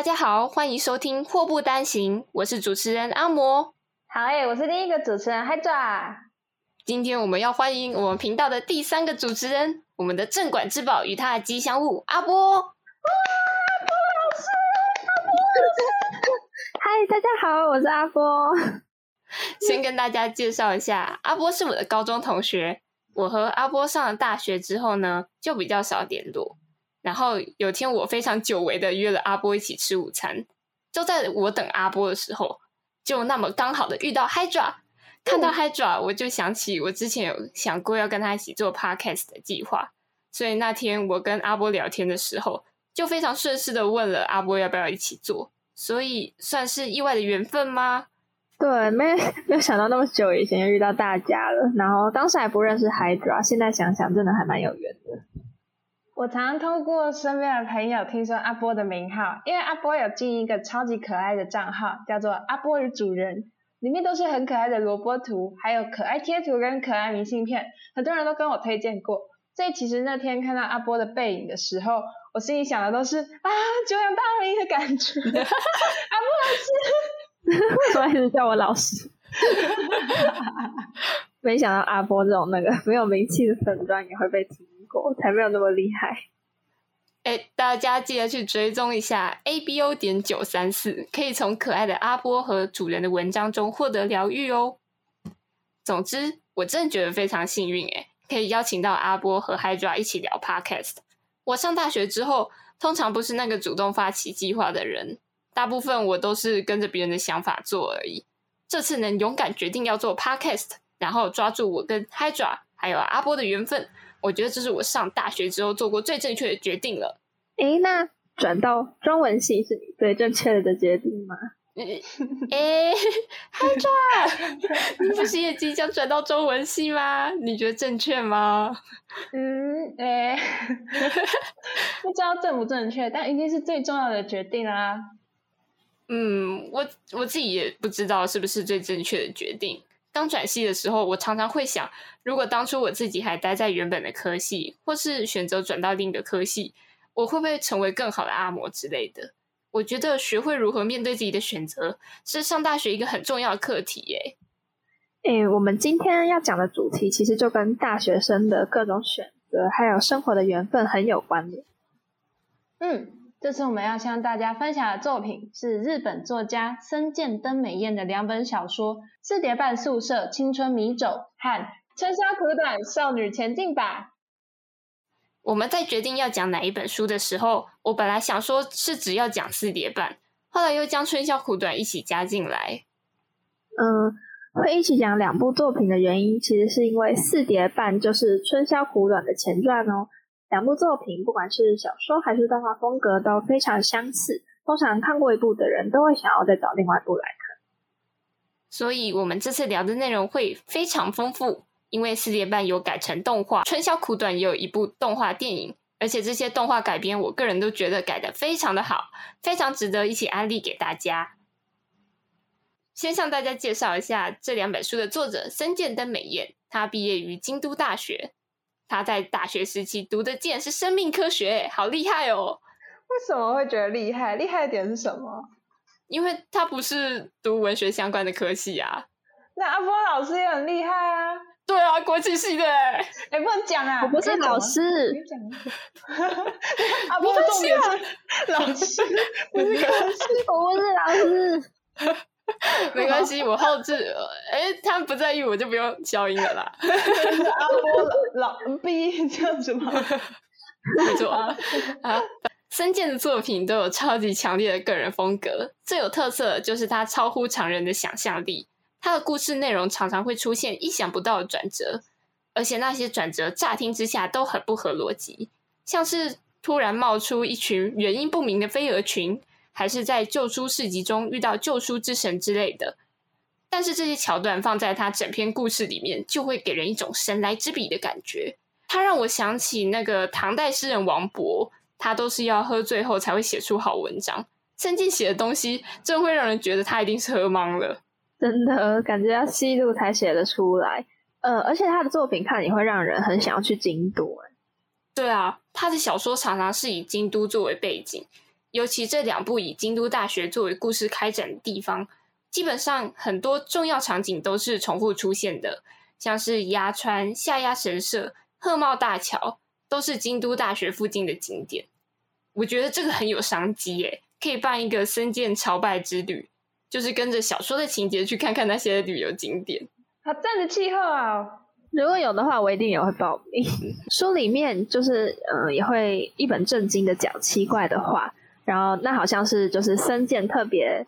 大家好，欢迎收听《祸不单行》，我是主持人阿摩。好诶，我是第一个主持人嗨爪。今天我们要欢迎我们频道的第三个主持人，我们的镇馆之宝与他的吉祥物阿波。哇，阿波老师，阿波老师，嗨，大家好，我是阿波。先跟大家介绍一下，阿波是我的高中同学。我和阿波上了大学之后呢，就比较少联络。然后有天，我非常久违的约了阿波一起吃午餐。就在我等阿波的时候，就那么刚好的遇到 Hydra。看到 Hydra，我就想起我之前有想过要跟他一起做 Podcast 的计划。所以那天我跟阿波聊天的时候，就非常顺势的问了阿波要不要一起做。所以算是意外的缘分吗？对，没没有想到那么久以前就遇到大家了。然后当时还不认识 Hydra，现在想想真的还蛮有缘的。我常常透过身边的朋友听说阿波的名号，因为阿波有进一个超级可爱的账号，叫做阿波与主人，里面都是很可爱的萝卜图，还有可爱贴图跟可爱明信片，很多人都跟我推荐过。所以其实那天看到阿波的背影的时候，我心里想的都是啊，久仰大名的感觉。阿波老师，为什么一直叫我老师？没想到阿波这种那个没有名气的粉砖也会被听。我才没有那么厉害！哎，大家记得去追踪一下 A B O 点九三四，可以从可爱的阿波和主人的文章中获得疗愈哦。总之，我真的觉得非常幸运，哎，可以邀请到阿波和 Hydra 一起聊 Podcast。我上大学之后，通常不是那个主动发起计划的人，大部分我都是跟着别人的想法做而已。这次能勇敢决定要做 Podcast，然后抓住我跟 Hydra 还有阿波的缘分。我觉得这是我上大学之后做过最正确的决定了。诶，那转到中文系是你最正确的决定吗？诶，嗨转，你不是也即将转到中文系吗？你觉得正确吗？嗯，诶，不知道正不正确，但一定是最重要的决定啊。嗯，我我自己也不知道是不是最正确的决定。刚转系的时候，我常常会想，如果当初我自己还待在原本的科系，或是选择转到另一个科系，我会不会成为更好的阿嬷之类的？我觉得学会如何面对自己的选择，是上大学一个很重要的课题。耶。诶，我们今天要讲的主题，其实就跟大学生的各种选择，还有生活的缘分很有关联。嗯。这次我们要向大家分享的作品是日本作家森见登美彦的两本小说《四叠半宿舍青春迷走》和《春宵苦短少女前进吧》。我们在决定要讲哪一本书的时候，我本来想说是只要讲四叠半，后来又将春宵苦短一起加进来。嗯，会一起讲两部作品的原因，其实是因为四叠半就是春宵苦短的前传哦。两部作品，不管是小说还是动画风格都非常相似。通常看过一部的人都会想要再找另外一部来看。所以，我们这次聊的内容会非常丰富，因为四点半有改成动画，《春宵苦短》也有一部动画电影，而且这些动画改编，我个人都觉得改的非常的好，非常值得一起安利给大家。先向大家介绍一下这两本书的作者森见登美彦，他毕业于京都大学。他在大学时期读的竟然是生命科学，好厉害哦！为什么会觉得厉害？厉害的点是什么？因为他不是读文学相关的科系啊。那阿波老师也很厉害啊。对啊，国际系的。哎，不能讲啊！我不是老师。阿波重点是老师，不是老师。我不是老师。没关系，我后置。哎，他们不在意，我就不用消音了啦。阿波老逼这样子吗？没错啊。森健的作品都有超级强烈的个人风格，最有特色的就是他超乎常人的想象力。他的故事内容常常会出现意想不到的转折，而且那些转折乍听之下都很不合逻辑，像是突然冒出一群原因不明的飞蛾群。还是在救书市集中遇到救书之神之类的，但是这些桥段放在他整篇故事里面，就会给人一种神来之笔的感觉。他让我想起那个唐代诗人王勃，他都是要喝醉后才会写出好文章。曾经写的东西，真会让人觉得他一定是喝懵了。真的感觉要吸毒才写得出来。呃，而且他的作品看也会让人很想要去京都。对啊，他的小说常常是以京都作为背景。尤其这两部以京都大学作为故事开展的地方，基本上很多重要场景都是重复出现的，像是鸭川、下鸭神社、鹤茂大桥，都是京都大学附近的景点。我觉得这个很有商机耶，可以办一个森见朝拜之旅，就是跟着小说的情节去看看那些旅游景点。好赞的气候啊！如果有的话，我一定也会报名。书里面就是呃，也会一本正经的讲奇怪的话。然后那好像是就是森健特别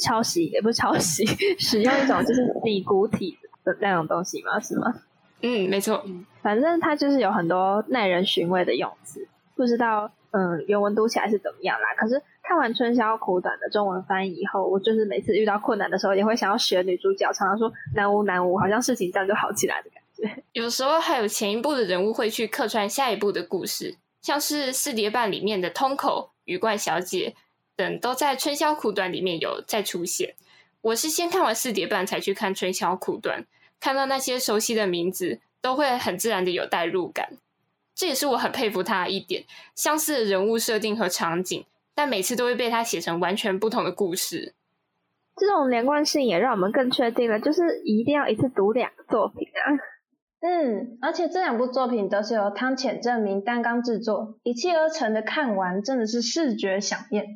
抄袭，也不是抄袭，使用一种就是拟古体的那种东西吗？是吗？嗯，没错。反正它就是有很多耐人寻味的用词，不知道嗯原文读起来是怎么样啦。可是看完春宵苦短的中文翻译以后，我就是每次遇到困难的时候，也会想要学女主角，常常说难无难无，好像事情这样就好起来的感觉。有时候还有前一部的人物会去客串下一部的故事，像是四叠半里面的通口。鱼怪小姐等都在《春宵苦短》里面有再出现。我是先看完四叠半才去看《春宵苦短》，看到那些熟悉的名字，都会很自然的有代入感。这也是我很佩服他的一点，相似的人物设定和场景，但每次都会被他写成完全不同的故事。这种连贯性也让我们更确定了，就是一定要一次读两个作品啊。嗯，而且这两部作品都是由汤浅证明担纲制作，一气呵成的看完，真的是视觉享宴。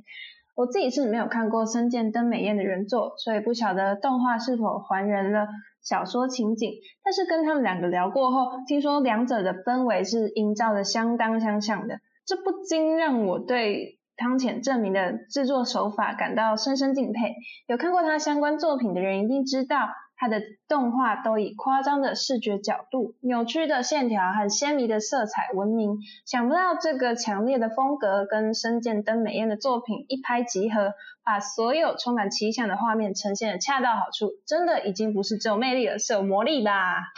我自己是没有看过森见登美彦的原作，所以不晓得动画是否还原了小说情景。但是跟他们两个聊过后，听说两者的氛围是营造的相当相像的，这不禁让我对汤浅证明的制作手法感到深深敬佩。有看过他相关作品的人一定知道。它的动画都以夸张的视觉角度、扭曲的线条和鲜明的色彩闻名。想不到这个强烈的风格跟深见登美彦的作品一拍即合，把所有充满奇想的画面呈现的恰到好处，真的已经不是只有魅力了，是有魔力吧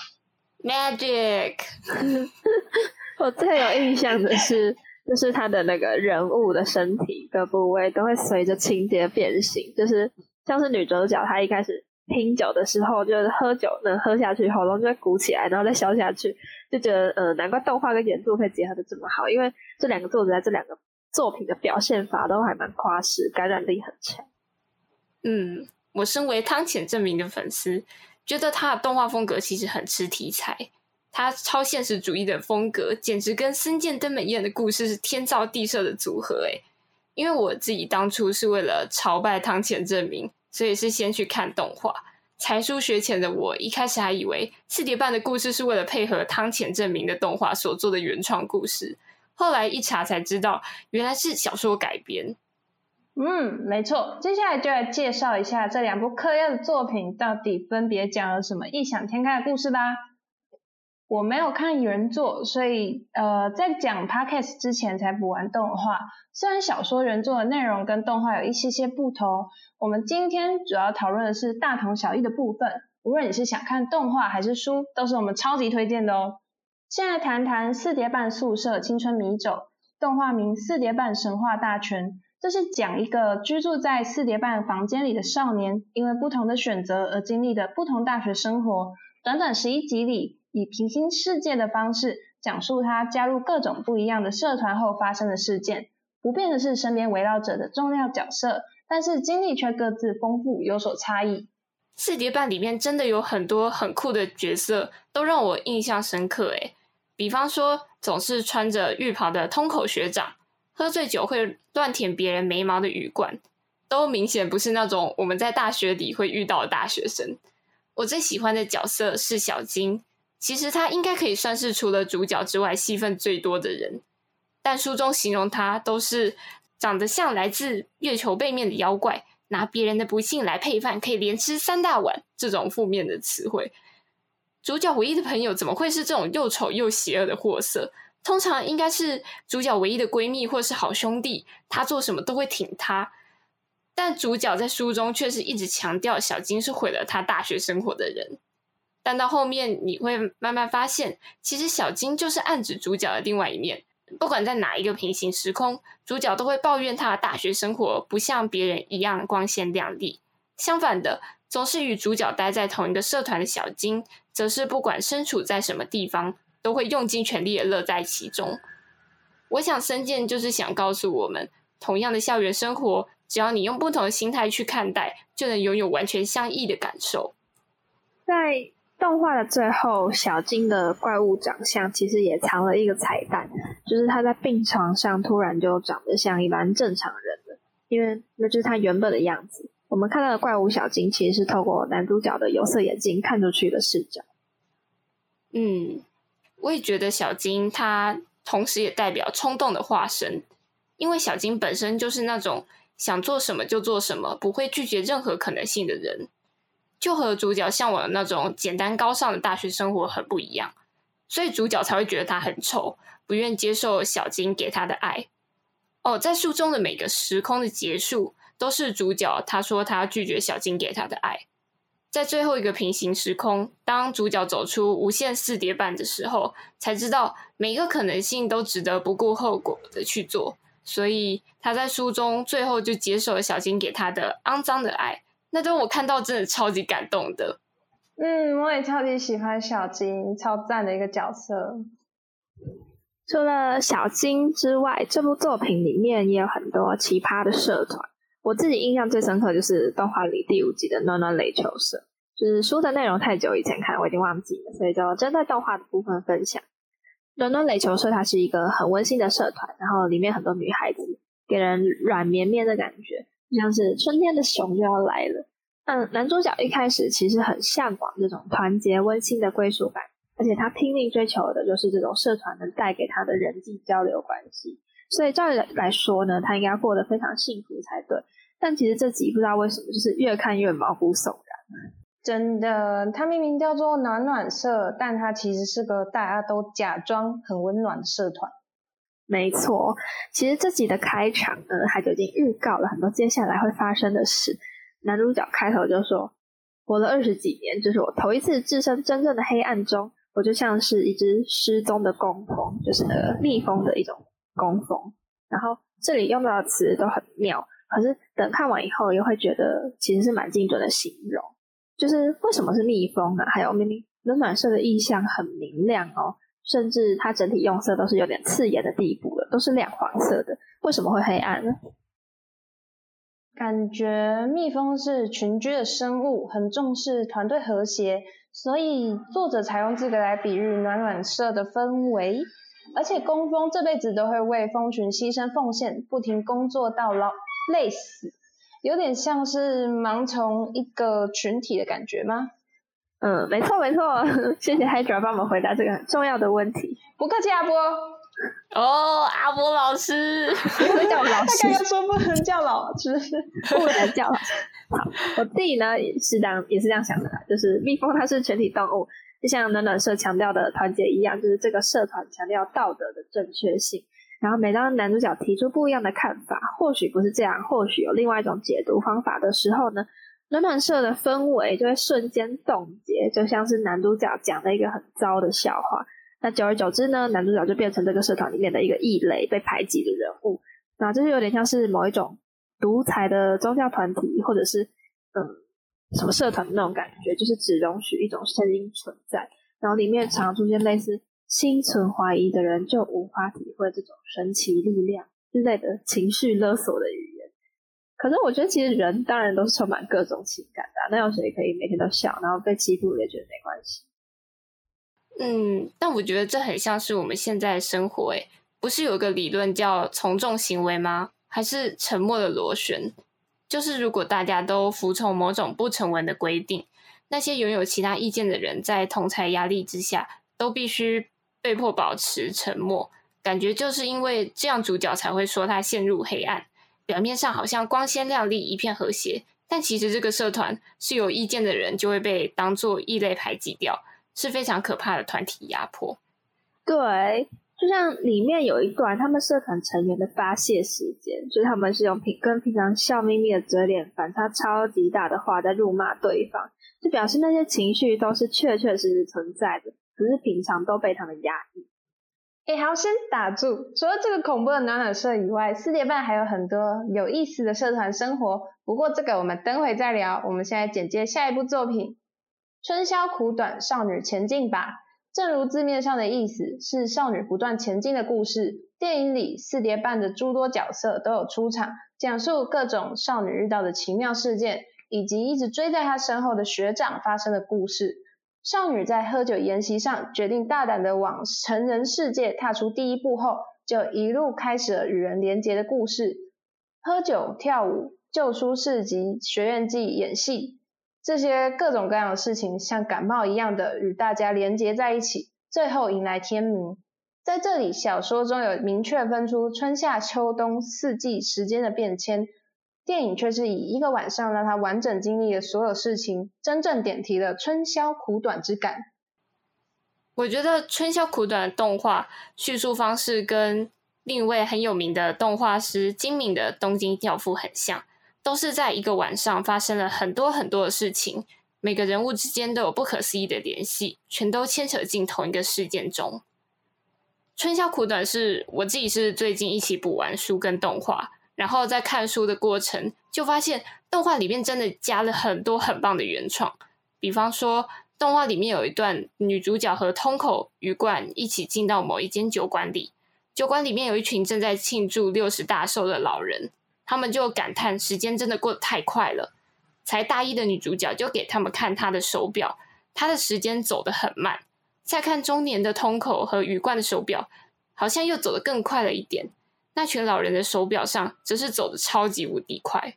！Magic！我最有印象的是，就是他的那个人物的身体各部位都会随着情节变形，就是像是女主角，她一开始。拼酒的时候，就是喝酒能喝下去，喉咙就会鼓起来，然后再消下去，就觉得呃，难怪动画跟原作可以结合的这么好，因为这两个作者在这两个作品的表现法都还蛮夸饰，感染力很强。嗯，我身为汤浅证明的粉丝，觉得他的动画风格其实很吃题材，他超现实主义的风格简直跟森见登美彦的故事是天造地设的组合诶。因为我自己当初是为了朝拜汤浅证明。所以是先去看动画。才疏学浅的我，一开始还以为四叠半的故事是为了配合汤浅证明的动画所做的原创故事。后来一查才知道，原来是小说改编。嗯，没错。接下来就来介绍一下这两部嗑药的作品，到底分别讲了什么异想天开的故事吧。我没有看原作，所以呃，在讲 podcast 之前才补完动画。虽然小说原作的内容跟动画有一些些不同，我们今天主要讨论的是大同小异的部分。无论你是想看动画还是书，都是我们超级推荐的哦。现在谈谈四叠半宿舍青春迷走，动画名《四叠半神话大全》，这是讲一个居住在四叠半房间里的少年，因为不同的选择而经历的不同大学生活。短短十一集里。以平行世界的方式讲述他加入各种不一样的社团后发生的事件。不变的是身边围绕着的重要角色，但是经历却各自丰富，有所差异。四叠半里面真的有很多很酷的角色，都让我印象深刻。诶，比方说总是穿着浴袍的通口学长，喝醉酒会乱舔别人眉毛的羽冠，都明显不是那种我们在大学里会遇到的大学生。我最喜欢的角色是小金。其实他应该可以算是除了主角之外戏份最多的人，但书中形容他都是长得像来自月球背面的妖怪，拿别人的不幸来配饭，可以连吃三大碗这种负面的词汇。主角唯一的朋友怎么会是这种又丑又邪恶的货色？通常应该是主角唯一的闺蜜或是好兄弟，他做什么都会挺他。但主角在书中却是一直强调小金是毁了他大学生活的人。但到后面你会慢慢发现，其实小金就是暗指主角的另外一面。不管在哪一个平行时空，主角都会抱怨他的大学生活不像别人一样光鲜亮丽。相反的，总是与主角待在同一个社团的小金，则是不管身处在什么地方，都会用尽全力的乐在其中。我想，深见就是想告诉我们，同样的校园生活，只要你用不同的心态去看待，就能拥有完全相异的感受。在动画的最后，小金的怪物长相其实也藏了一个彩蛋，就是他在病床上突然就长得像一般正常人了，因为那就是他原本的样子。我们看到的怪物小金其实是透过男主角的有色眼镜看出去的视角。嗯，我也觉得小金他同时也代表冲动的化身，因为小金本身就是那种想做什么就做什么，不会拒绝任何可能性的人，就和主角向往的那种简单高尚的大学生活很不一样，所以主角才会觉得他很丑，不愿接受小金给他的爱。哦，在书中的每个时空的结束。都是主角，他说他拒绝小金给他的爱，在最后一个平行时空，当主角走出无限四叠半的时候，才知道每一个可能性都值得不顾后果的去做，所以他在书中最后就接受了小金给他的肮脏的爱，那段我看到真的超级感动的。嗯，我也超级喜欢小金，超赞的一个角色。除了小金之外，这部作品里面也有很多奇葩的社团。我自己印象最深刻就是动画里第五集的暖暖垒球社，就是书的内容太久以前看，我已经忘记了，所以就针对动画的部分分享。暖暖垒球社它是一个很温馨的社团，然后里面很多女孩子，给人软绵绵的感觉，就像是春天的熊就要来了。嗯，男主角一开始其实很向往这种团结温馨的归属感，而且他拼命追求的就是这种社团能带给他的人际交流关系，所以照理来说呢，他应该过得非常幸福才对。但其实这集不知道为什么，就是越看越毛骨悚然。真的，它明明叫做暖暖社，但它其实是个大家都假装很温暖的社团。没错，其实这集的开场呢，它就已经预告了很多接下来会发生的事。男主角开头就说：“活了二十几年，这是我头一次置身真正的黑暗中，我就像是一只失踪的工蜂，就是那个蜜蜂的一种工蜂。”然后这里用到的词都很妙。可是等看完以后，又会觉得其实是蛮精准的形容。就是为什么是蜜蜂呢？还有明明暖暖色的意象很明亮哦，甚至它整体用色都是有点刺眼的地步了，都是亮黄色的，为什么会黑暗呢？感觉蜜蜂是群居的生物，很重视团队和谐，所以作者才用这个来比喻暖暖色的氛围。而且工蜂这辈子都会为蜂群牺牲奉献，不停工作到老。累死，有点像是盲从一个群体的感觉吗？嗯，没错没错，谢谢 Hydra 帮我们回答这个很重要的问题。不客气，阿波。哦，阿波老师，不能叫老 师。他刚刚说不能叫老师，不能叫。好，我自己呢也是这样，也是这样想的，就是蜜蜂它是全体动物，就像暖暖社强调的团结一样，就是这个社团强调道德的正确性。然后每当男主角提出不一样的看法，或许不是这样，或许有另外一种解读方法的时候呢，暖暖社的氛围就会瞬间冻结，就像是男主角讲了一个很糟的笑话。那久而久之呢，男主角就变成这个社团里面的一个异类，被排挤的人物。那这就有点像是某一种独裁的宗教团体，或者是嗯什么社团的那种感觉，就是只容许一种声音存在，然后里面常出现类似。心存怀疑的人就无法体会这种神奇力量之类的情绪勒索的语。可是我觉得，其实人当然都是充满各种情感的。那有谁可以每天都笑，然后被欺负也觉得没关系？嗯，但我觉得这很像是我们现在的生活。诶，不是有个理论叫从众行为吗？还是沉默的螺旋？就是如果大家都服从某种不成文的规定，那些拥有其他意见的人在同才压力之下都必须。被迫保持沉默，感觉就是因为这样，主角才会说他陷入黑暗。表面上好像光鲜亮丽，一片和谐，但其实这个社团是有意见的人就会被当做异类排挤掉，是非常可怕的团体压迫。对，就像里面有一段，他们社团成员的发泄时间，就是他们是用平跟平常笑眯眯的嘴脸，反差超级大的话在辱骂对方，就表示那些情绪都是确确实实存在的。只是平常都被他们压抑。哎，好，先打住。除了这个恐怖的暖暖社以外，四点半还有很多有意思的社团生活。不过这个我们等会再聊。我们现在简介下一部作品《春宵苦短，少女前进吧》。正如字面上的意思，是少女不断前进的故事。电影里四叠半的诸多角色都有出场，讲述各种少女遇到的奇妙事件，以及一直追在她身后的学长发生的故事。少女在喝酒宴席上决定大胆的往成人世界踏出第一步后，就一路开始了与人连结的故事。喝酒、跳舞、旧书市集、学院季、演戏。这些各种各样的事情，像感冒一样的与大家连结在一起，最后迎来天明。在这里，小说中有明确分出春夏秋冬四季时间的变迁，电影却是以一个晚上让他完整经历了所有事情，真正点题了春宵苦短之感。我觉得春宵苦短的动画叙述方式跟另一位很有名的动画师精明的东京教父很像。都是在一个晚上发生了很多很多的事情，每个人物之间都有不可思议的联系，全都牵扯进同一个事件中。春宵苦短是我自己是最近一起补完书跟动画，然后在看书的过程就发现动画里面真的加了很多很棒的原创，比方说动画里面有一段女主角和通口鱼贯一起进到某一间酒馆里，酒馆里面有一群正在庆祝六十大寿的老人。他们就感叹时间真的过得太快了。才大一的女主角就给他们看她的手表，她的时间走得很慢。再看中年的通口和羽冠的手表，好像又走得更快了一点。那群老人的手表上则是走的超级无敌快。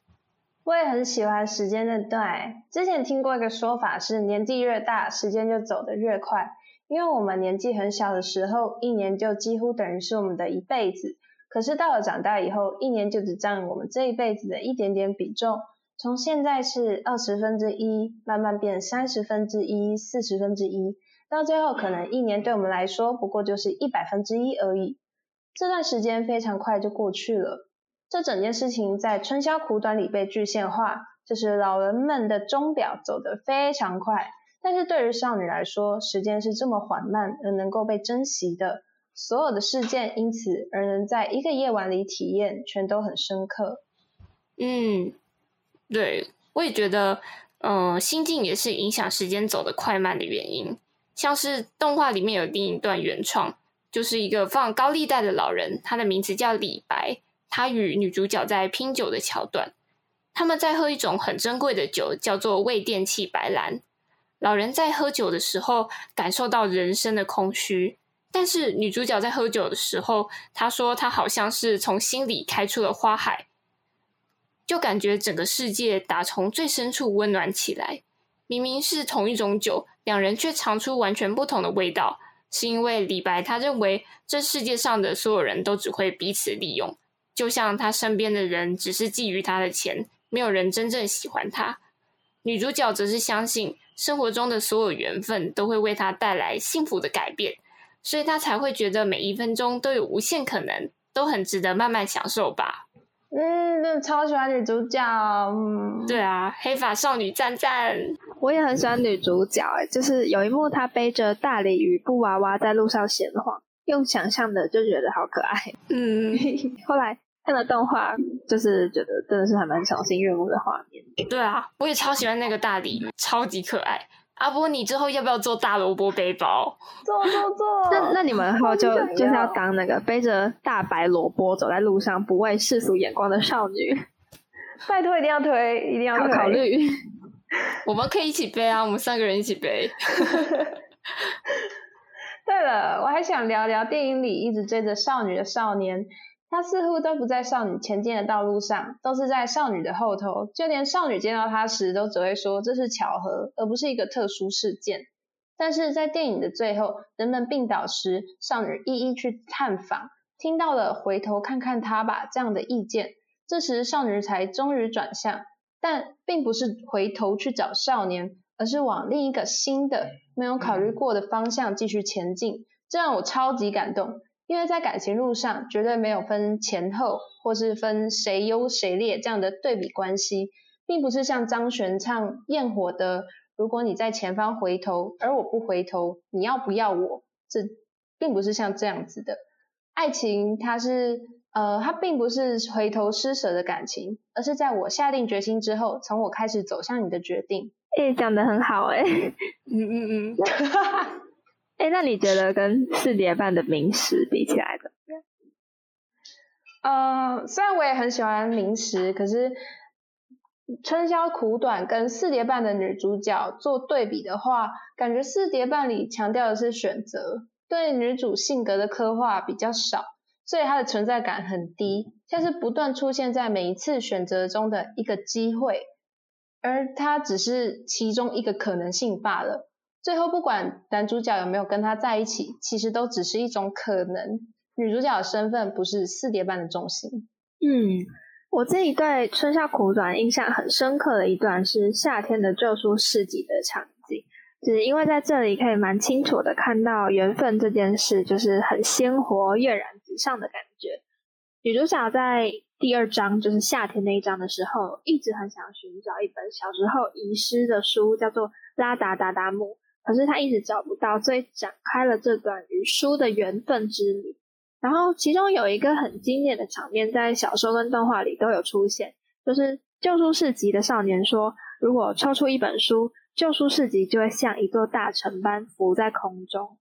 我也很喜欢时间的段。之前听过一个说法是，年纪越大，时间就走得越快。因为我们年纪很小的时候，一年就几乎等于是我们的一辈子。可是到了长大以后，一年就只占我们这一辈子的一点点比重。从现在是二十分之一，慢慢变三十分之一、四十分之一，到最后可能一年对我们来说不过就是一百分之一而已。这段时间非常快就过去了。这整件事情在春宵苦短里被具现化，就是老人们的钟表走得非常快，但是对于少女来说，时间是这么缓慢而能够被珍惜的。所有的事件因此而能在一个夜晚里体验，全都很深刻。嗯，对，我也觉得，嗯，心境也是影响时间走得快慢的原因。像是动画里面有另一段原创，就是一个放高利贷的老人，他的名字叫李白，他与女主角在拼酒的桥段，他们在喝一种很珍贵的酒，叫做味电气白兰。老人在喝酒的时候，感受到人生的空虚。但是女主角在喝酒的时候，她说她好像是从心里开出了花海，就感觉整个世界打从最深处温暖起来。明明是同一种酒，两人却尝出完全不同的味道，是因为李白他认为这世界上的所有人都只会彼此利用，就像他身边的人只是觊觎他的钱，没有人真正喜欢他。女主角则是相信生活中的所有缘分都会为他带来幸福的改变。所以他才会觉得每一分钟都有无限可能，都很值得慢慢享受吧。嗯，真的超喜欢女主角。嗯，对啊，黑发少女赞赞。我也很喜欢女主角，哎，就是有一幕她背着大鲤鱼布娃娃在路上闲晃，用想象的就觉得好可爱。嗯，后来看了动画，就是觉得真的是还蛮赏心悦目的画面。对啊，我也超喜欢那个大鲤鱼，超级可爱。阿波，你之后要不要做大萝卜背包？做做做！那那你们后就就是要当那个背着大白萝卜走在路上不畏世俗眼光的少女。拜托，一定要推，一定要考虑。我们可以一起背啊，我们三个人一起背。对了，我还想聊聊电影里一直追着少女的少年。他似乎都不在少女前进的道路上，都是在少女的后头。就连少女见到他时，都只会说这是巧合，而不是一个特殊事件。但是在电影的最后，人们病倒时，少女一一去探访，听到了“回头看看他吧”这样的意见。这时少女才终于转向，但并不是回头去找少年，而是往另一个新的、没有考虑过的方向继续前进。这让我超级感动。因为在感情路上，绝对没有分前后，或是分谁优谁劣这样的对比关系，并不是像张悬唱《焰火》的“如果你在前方回头，而我不回头，你要不要我？”这并不是像这样子的爱情，它是呃，它并不是回头施舍的感情，而是在我下定决心之后，从我开始走向你的决定。诶，讲的很好诶。嗯嗯嗯。哎，那你觉得跟四叠半的明石比起来的？呃，虽然我也很喜欢明石，可是春宵苦短跟四叠半的女主角做对比的话，感觉四叠半里强调的是选择，对女主性格的刻画比较少，所以她的存在感很低，像是不断出现在每一次选择中的一个机会，而她只是其中一个可能性罢了。最后不管男主角有没有跟她在一起，其实都只是一种可能。女主角的身份不是四叠半的重心。嗯，我自己对《春宵苦短》印象很深刻的一段是夏天的旧书市集的场景，就是因为在这里可以蛮清楚的看到缘分这件事，就是很鲜活、跃然纸上的感觉。女主角在第二章，就是夏天那一章的时候，一直很想寻找一本小时候遗失的书，叫做《拉达达达姆》，可是他一直找不到，所以展开了这段与书的缘分之旅。然后其中有一个很经典的场面，在小说跟动画里都有出现，就是旧书市集的少年说，如果抽出一本书，旧书市集就会像一座大城般浮在空中。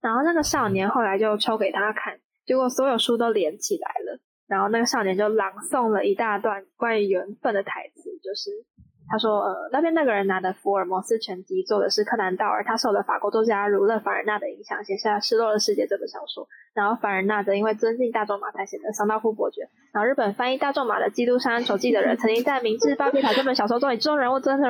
然后那个少年后来就抽给他看，结果所有书都连起来了。然后那个少年就朗诵了一大段关于缘分的台词，就是。他说：“呃，那边那个人拿的福尔摩斯全集做的是柯南道尔，他受了法国作家儒勒·凡尔纳的影响，写下《失落的世界》这本小说。然后凡尔纳则因为尊敬大仲马才写的《桑道夫伯爵》。然后日本翻译大仲马的《基督山手记》的人，曾经在《明治巴比塔》这本小说中以中人物真的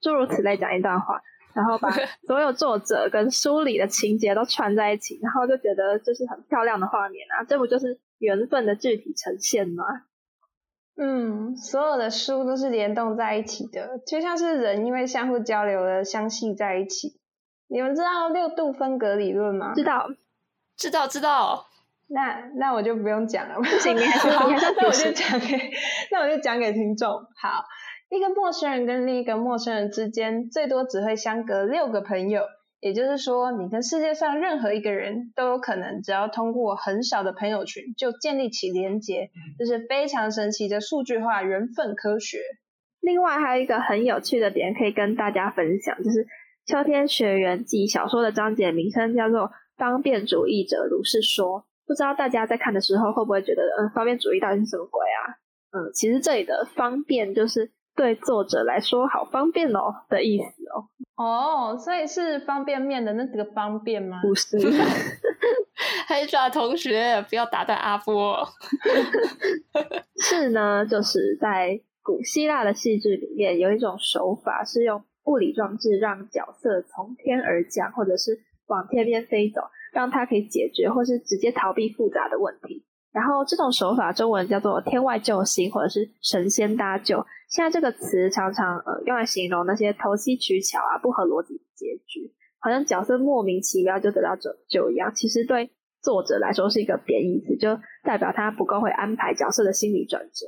诸如此类讲一段话，然后把 所有作者跟书里的情节都串在一起，然后就觉得这是很漂亮的画面啊！这不就是缘分的具体呈现吗？”嗯，所有的书都是联动在一起的，就像是人因为相互交流而相系在一起。你们知道六度分隔理论吗？知道，知道，知道。那那我就不用讲了，不行，你还是好，那我就讲给，那我就讲给听众。好，一个陌生人跟另一个陌生人之间，最多只会相隔六个朋友。也就是说，你跟世界上任何一个人都有可能，只要通过很少的朋友群就建立起连结，这是非常神奇的数据化缘分科学。另外还有一个很有趣的点可以跟大家分享，就是《秋天学园记》小说的章节名称叫做“方便主义者如是说”。不知道大家在看的时候会不会觉得，嗯，方便主义到底是什么鬼啊？嗯，其实这里的“方便”就是。对作者来说，好方便哦的意思哦。哦，所以是方便面的那个方便吗？不是，黑爪同学，不要打断阿波。是呢，就是在古希腊的戏剧里面，有一种手法是用物理装置让角色从天而降，或者是往天边飞走，让他可以解决或是直接逃避复杂的问题。然后这种手法中文叫做“天外救星”或者是“神仙搭救”。现在这个词常常呃用来形容那些投机取巧啊、不合逻辑的结局，好像角色莫名其妙就得到拯救一样。其实对作者来说是一个贬义词，就代表他不够会安排角色的心理转折。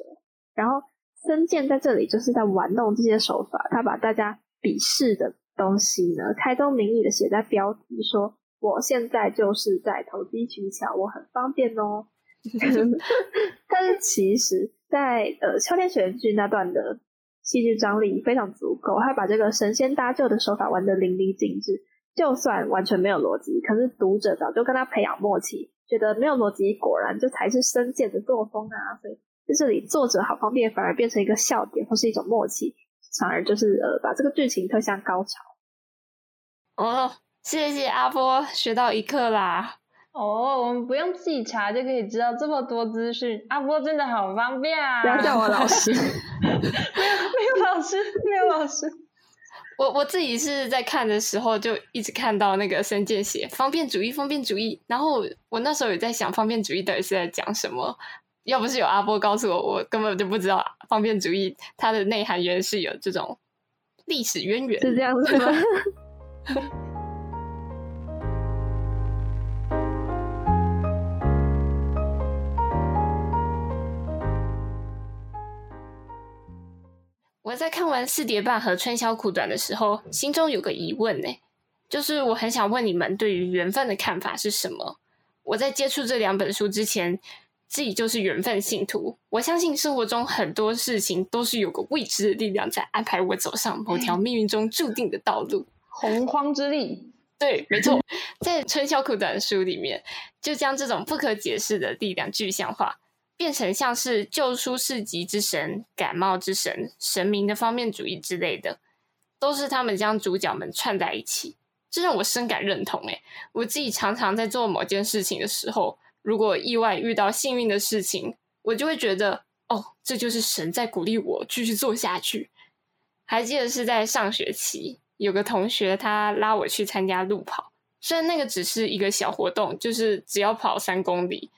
然后森健在这里就是在玩弄这些手法，他把大家鄙视的东西呢，开宗明义的写在标题，说我现在就是在投机取巧，我很方便哦。但是其实，在呃秋天选剧那段的戏剧张力非常足够，他把这个神仙搭救的手法玩得淋漓尽致。就算完全没有逻辑，可是读者早就跟他培养默契，觉得没有逻辑果然这才是深见的作风啊。所以在这里，作者好方便反而变成一个笑点或是一种默契，反而就是呃把这个剧情推向高潮。哦，谢谢阿波，学到一课啦。哦，我们不用自己查就可以知道这么多资讯。阿波真的好方便啊！不要叫我老师，没有没有老师，没有老师。我我自己是在看的时候就一直看到那个深见写方便主义，方便主义。然后我那时候也在想，方便主义到底是在讲什么？要不是有阿波告诉我，我根本就不知道方便主义它的内涵原是有这种历史渊源，是这样子吗？我在看完《四叠半》和《春宵苦短》的时候，心中有个疑问呢，就是我很想问你们对于缘分的看法是什么？我在接触这两本书之前，自己就是缘分信徒。我相信生活中很多事情都是有个未知的力量在安排我走上某条命运中注定的道路。洪荒之力，对，没错，在《春宵苦短》书里面，就将这种不可解释的力量具象化，变成像是救书市集之神、感冒之神、神明的方面主义之类的，都是他们将主角们串在一起，这让我深感认同。诶我自己常常在做某件事情的时候，如果意外遇到幸运的事情，我就会觉得，哦，这就是神在鼓励我继续做下去。还记得是在上学期。有个同学他拉我去参加路跑，虽然那个只是一个小活动，就是只要跑三公里，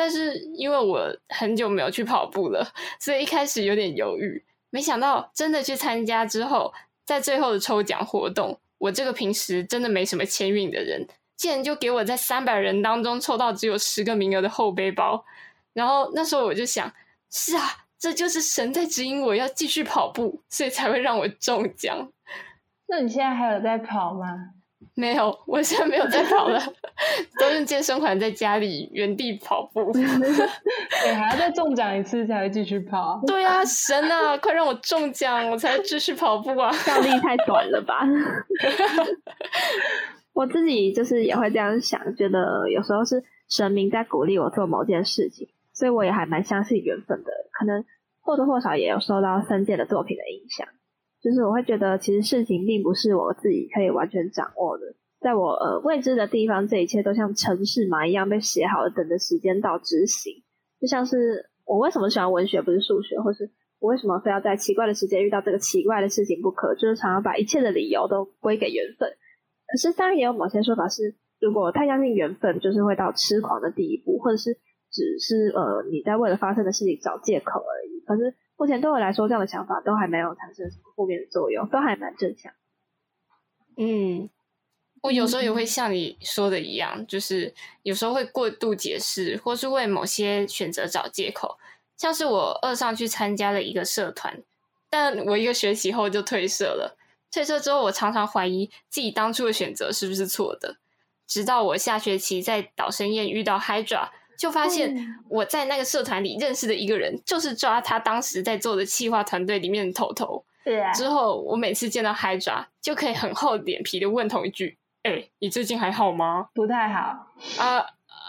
但是因为我很久没有去跑步了，所以一开始有点犹豫。没想到真的去参加之后，在最后的抽奖活动，我这个平时真的没什么签运的人，竟然就给我在三百人当中抽到只有十个名额的后背包。然后那时候我就想，是啊，这就是神在指引我要继续跑步，所以才会让我中奖。那你现在还有在跑吗？没有，我现在没有在跑了，都是健身环在家里原地跑步。对，还要再中奖一次才会继续跑。对啊，神啊，快让我中奖，我才继续跑步啊！效力太短了吧？我自己就是也会这样想，觉得有时候是神明在鼓励我做某件事情，所以我也还蛮相信缘分的。可能或多或少也有受到三界的作品的影响。就是我会觉得，其实事情并不是我自己可以完全掌握的，在我呃未知的地方，这一切都像程式码一样被写好了，等着时间到执行。就像是我为什么喜欢文学不是数学，或是我为什么非要在奇怪的时间遇到这个奇怪的事情不可，就是常常把一切的理由都归给缘分。可是当然也有某些说法是，如果太相信缘分，就是会到痴狂的地步，或者是只是呃你在为了发生的事情找借口而已。可是。目前对我来说，这样的想法都还没有产生什么负面的作用，都还蛮正向。嗯，我有时候也会像你说的一样，就是有时候会过度解释，或是为某些选择找借口。像是我二上去参加了一个社团，但我一个学期后就退社了。退社之后，我常常怀疑自己当初的选择是不是错的。直到我下学期在岛生宴遇到 Hydra。就发现我在那个社团里认识的一个人，就是抓他当时在做的企划团队里面的头头。对啊。之后我每次见到嗨抓，就可以很厚脸皮的问同一句：“哎，你最近还好吗？”“不太好。”“啊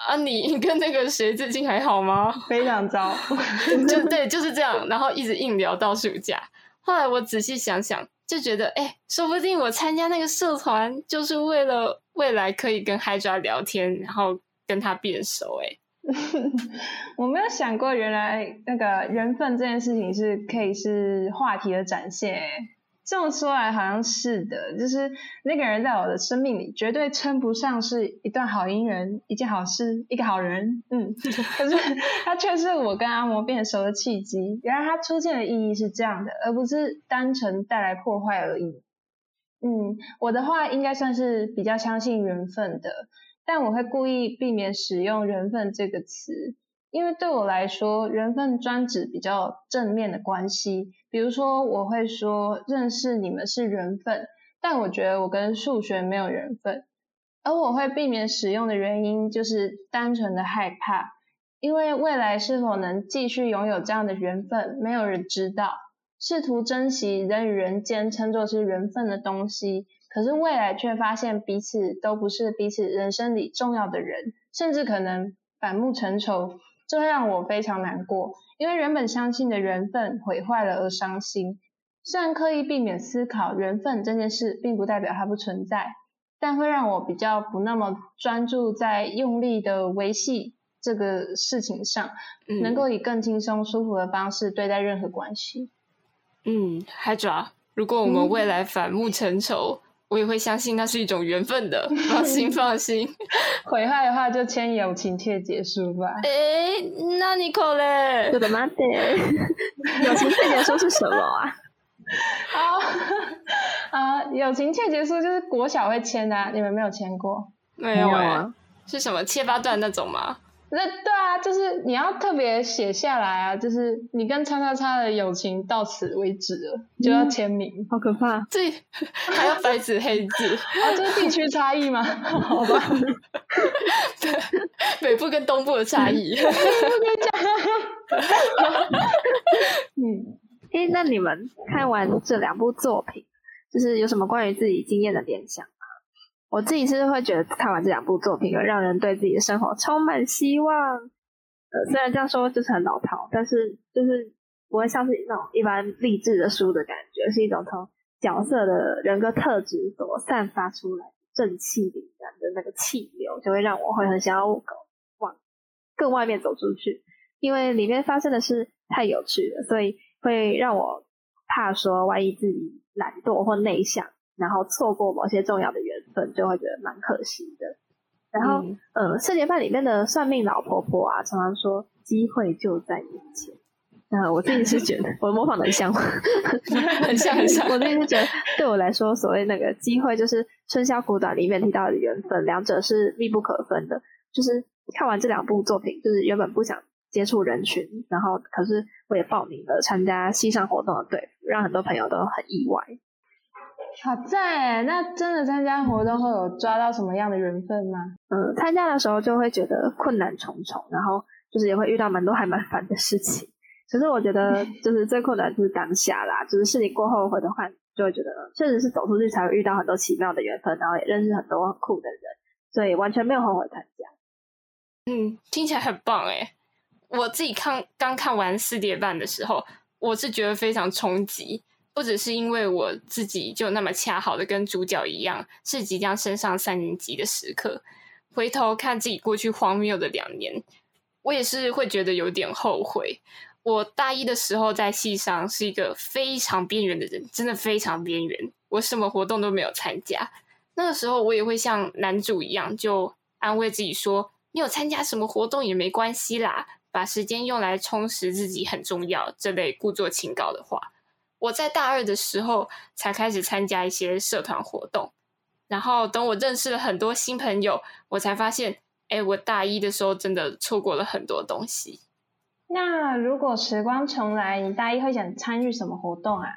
啊，你跟那个谁最近还好吗？”“非常糟。”就对，就是这样，然后一直硬聊到暑假。后来我仔细想想，就觉得，哎，说不定我参加那个社团就是为了未来可以跟嗨抓聊天，然后跟他变熟。哎。我没有想过，原来那个缘分这件事情是可以是话题的展现。这么说来，好像是的，就是那个人在我的生命里，绝对称不上是一段好姻缘，一件好事，一个好人。嗯，可是他却是我跟阿摩变熟的契机。原来他出现的意义是这样的，而不是单纯带来破坏而已。嗯，我的话应该算是比较相信缘分的。但我会故意避免使用“缘分”这个词，因为对我来说，缘分专指比较正面的关系。比如说，我会说认识你们是缘分，但我觉得我跟数学没有缘分。而我会避免使用的原因，就是单纯的害怕，因为未来是否能继续拥有这样的缘分，没有人知道。试图珍惜人与人间称作是缘分的东西。可是未来却发现彼此都不是彼此人生里重要的人，甚至可能反目成仇，这会让我非常难过。因为原本相信的缘分毁坏了而伤心。虽然刻意避免思考缘分这件事，并不代表它不存在，但会让我比较不那么专注在用力的维系这个事情上，能够以更轻松舒服的方式对待任何关系。嗯，海爪，如果我们未来反目成仇。我也会相信那是一种缘分的，放心 放心。毁坏的话就签友情切结束吧。哎，那你可嘞？我的妈的！友情切结束是什么啊？啊啊！友情切结束就是国小会签的，你们没有签过？没有啊？是什么切八段那种吗？那对啊，就是你要特别写下来啊，就是你跟叉叉叉的友情到此为止了，就要签名，好可怕！这 还要白纸黑字啊？这是地区差异吗？好吧，对，北部跟东部的差异。不跟讲。嗯，哎，那你们看完这两部作品，就是有什么关于自己经验的联想吗？我自己是会觉得看完这两部作品，让人对自己的生活充满希望。呃，虽然这样说就是很老套，但是就是不会像是那种一般励志的书的感觉，是一种从角色的人格特质所散发出来正气凛然的那个气流，就会让我会很想要往更外面走出去。因为里面发生的事太有趣了，所以会让我怕说，万一自己懒惰或内向。然后错过某些重要的缘分，就会觉得蛮可惜的。然后，嗯，四点半里面的算命老婆婆啊，常常说机会就在眼前。那我自己是觉得，我模仿的 很像，很像很像。我自己是觉得，对我来说，所谓那个机会，就是《春宵苦短》里面提到的缘分，两者是密不可分的。就是看完这两部作品，就是原本不想接触人群，然后可是我也报名了参加西上活动的队，让很多朋友都很意外。好在，那真的参加活动会有抓到什么样的缘分吗？嗯，参加的时候就会觉得困难重重，然后就是也会遇到蛮多还蛮烦的事情。可是我觉得，就是最困难就是当下啦，就是事情过后回头看，就会觉得确实是走出去才会遇到很多奇妙的缘分，然后也认识很多很酷的人，所以完全没有后悔参加。嗯，听起来很棒哎！我自己看刚看完四点半的时候，我是觉得非常冲击。不只是因为我自己就那么恰好的跟主角一样，是即将升上三年级的时刻，回头看自己过去荒谬的两年，我也是会觉得有点后悔。我大一的时候在戏上是一个非常边缘的人，真的非常边缘，我什么活动都没有参加。那个时候我也会像男主一样，就安慰自己说：“你有参加什么活动也没关系啦，把时间用来充实自己很重要。”这类故作清高的话。我在大二的时候才开始参加一些社团活动，然后等我认识了很多新朋友，我才发现，哎，我大一的时候真的错过了很多东西。那如果时光重来，你大一会想参与什么活动啊？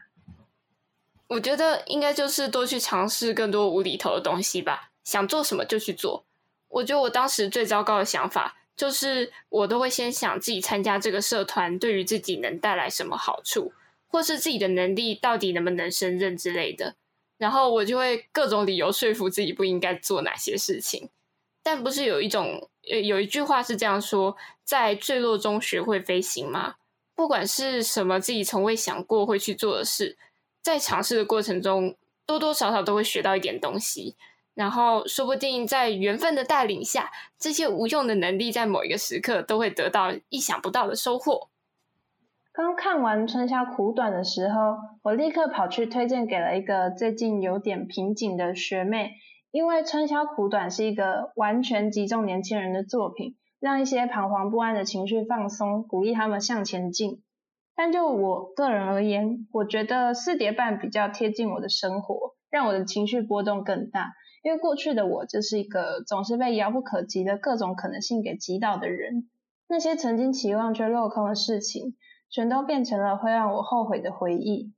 我觉得应该就是多去尝试更多无厘头的东西吧，想做什么就去做。我觉得我当时最糟糕的想法就是，我都会先想自己参加这个社团对于自己能带来什么好处。或是自己的能力到底能不能胜任之类的，然后我就会各种理由说服自己不应该做哪些事情。但不是有一种呃有一句话是这样说，在坠落中学会飞行吗？不管是什么自己从未想过会去做的事，在尝试的过程中多多少少都会学到一点东西，然后说不定在缘分的带领下，这些无用的能力在某一个时刻都会得到意想不到的收获。刚看完《春宵苦短》的时候，我立刻跑去推荐给了一个最近有点瓶颈的学妹，因为《春宵苦短》是一个完全击中年轻人的作品，让一些彷徨不安的情绪放松，鼓励他们向前进。但就我个人而言，我觉得四叠半比较贴近我的生活，让我的情绪波动更大。因为过去的我就是一个总是被遥不可及的各种可能性给击倒的人，那些曾经期望却落空的事情。全都变成了会让我后悔的回忆，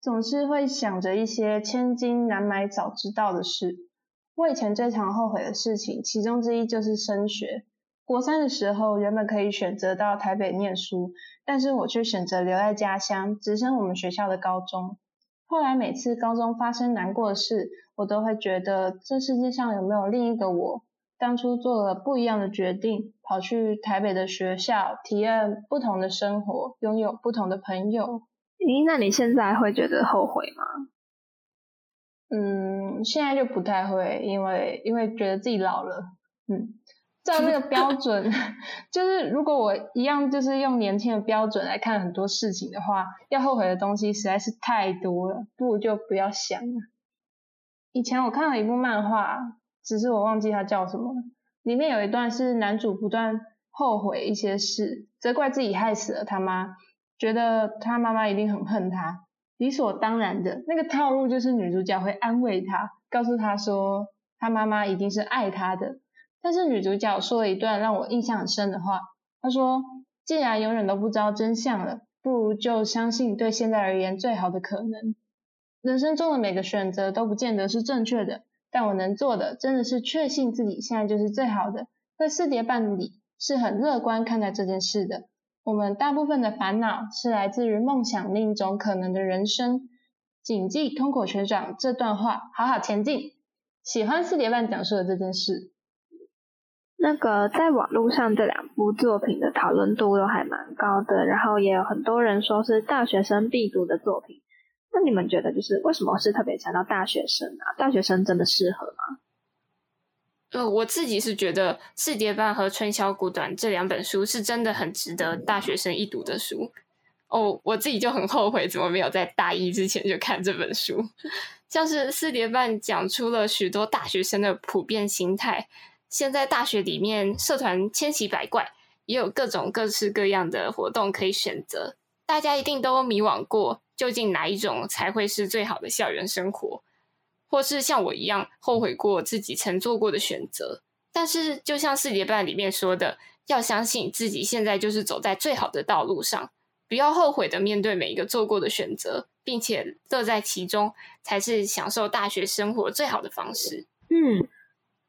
总是会想着一些千金难买早知道的事。我以前最常后悔的事情，其中之一就是升学。国三的时候，原本可以选择到台北念书，但是我却选择留在家乡，直升我们学校的高中。后来每次高中发生难过的事，我都会觉得这世界上有没有另一个我？当初做了不一样的决定，跑去台北的学校，体验不同的生活，拥有不同的朋友。咦，那你现在会觉得后悔吗？嗯，现在就不太会，因为因为觉得自己老了。嗯，照那个 标准，就是如果我一样就是用年轻的标准来看很多事情的话，要后悔的东西实在是太多了，不如就不要想了。以前我看了一部漫画。只是我忘记他叫什么了。里面有一段是男主不断后悔一些事，责怪自己害死了他妈，觉得他妈妈一定很恨他。理所当然的那个套路就是女主角会安慰他，告诉他说他妈妈一定是爱他的。但是女主角说了一段让我印象很深的话，她说：“既然永远都不知道真相了，不如就相信对现在而言最好的可能。人生中的每个选择都不见得是正确的。”但我能做的，真的是确信自己现在就是最好的。在四叠半里，是很乐观看待这件事的。我们大部分的烦恼，是来自于梦想另一种可能的人生。谨记通过学长这段话，好好前进。喜欢四叠半讲述的这件事。那个在网络上这两部作品的讨论度都还蛮高的，然后也有很多人说是大学生必读的作品。那你们觉得就是为什么是特别强调大学生啊？大学生真的适合吗？呃，我自己是觉得《四叠半》和《春宵苦短》这两本书是真的很值得大学生一读的书。哦，我自己就很后悔，怎么没有在大一之前就看这本书。像是《四叠半》讲出了许多大学生的普遍心态。现在大学里面社团千奇百怪，也有各种各式各样的活动可以选择。大家一定都迷惘过，究竟哪一种才会是最好的校园生活？或是像我一样后悔过自己曾做过的选择，但是就像四节半里面说的，要相信自己现在就是走在最好的道路上，不要后悔的面对每一个做过的选择，并且乐在其中，才是享受大学生活最好的方式。嗯，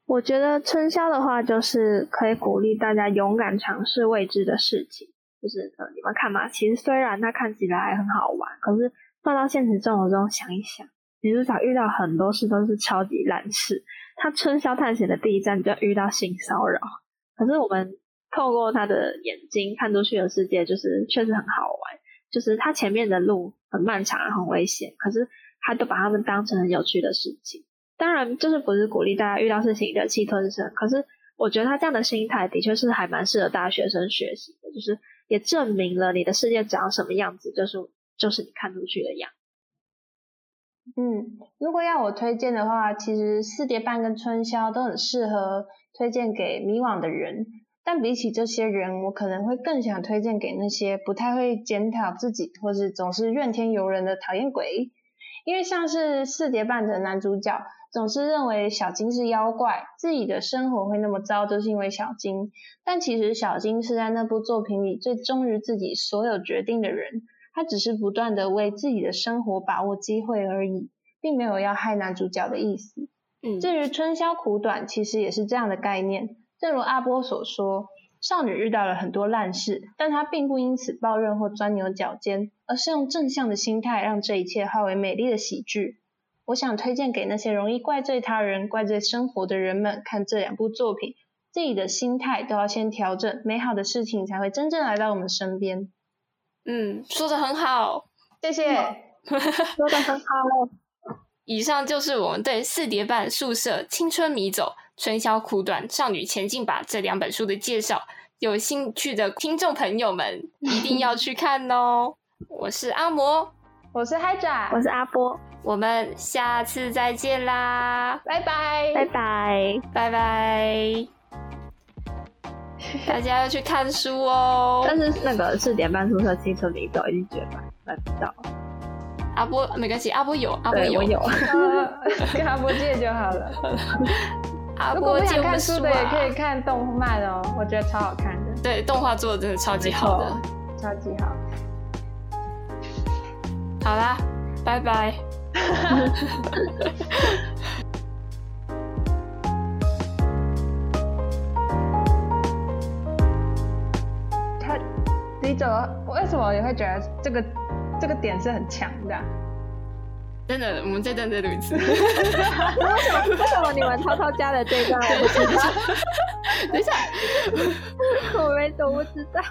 我觉得春宵的话，就是可以鼓励大家勇敢尝试未知的事情。就是呃，你们看嘛，其实虽然它看起来还很好玩，可是放到现实生活中想一想。女主角遇到很多事都是超级烂事，她春宵探险的第一站就遇到性骚扰，可是我们透过她的眼睛看出去的世界，就是确实很好玩。就是她前面的路很漫长、很危险，可是她都把他们当成很有趣的事情。当然，就是不是鼓励大家遇到事情忍气吞声，可是我觉得她这样的心态的确是还蛮适合大学生学习的，就是也证明了你的世界长什么样子，就是就是你看出去的样。嗯，如果要我推荐的话，其实四叠半跟春宵都很适合推荐给迷惘的人。但比起这些人，我可能会更想推荐给那些不太会检讨自己，或是总是怨天尤人的讨厌鬼。因为像是四叠半的男主角，总是认为小金是妖怪，自己的生活会那么糟，就是因为小金。但其实小金是在那部作品里最忠于自己所有决定的人。他只是不断的为自己的生活把握机会而已，并没有要害男主角的意思。嗯，至于春宵苦短，其实也是这样的概念。正如阿波所说，少女遇到了很多烂事，但她并不因此抱怨或钻牛角尖，而是用正向的心态让这一切化为美丽的喜剧。我想推荐给那些容易怪罪他人、怪罪生活的人们看这两部作品，自己的心态都要先调整，美好的事情才会真正来到我们身边。嗯，说的很好，谢谢，说的很好。以上就是我们对《四叠半宿舍青春迷走春宵苦短少女前进吧》这两本书的介绍。有兴趣的听众朋友们一定要去看哦！我是阿魔，我是嗨爪，我是阿波，我们下次再见啦！拜拜，拜拜，拜拜。大家要去看书哦！但是那个四点半宿舍青春迷走已经绝版，买不到。阿波没关系，阿波有，阿波有，有，跟阿波借就好了。阿波不想看书的也可以看动漫哦，我觉得超好看的。对，动画做的真的超级好的，超级好。好啦，拜拜。你怎么？为什么你会觉得这个这个点是很强的？真的，我们再等再录一次。为什么？为什么你们偷偷加了这段？我不知道。等一下，我没，我不知道。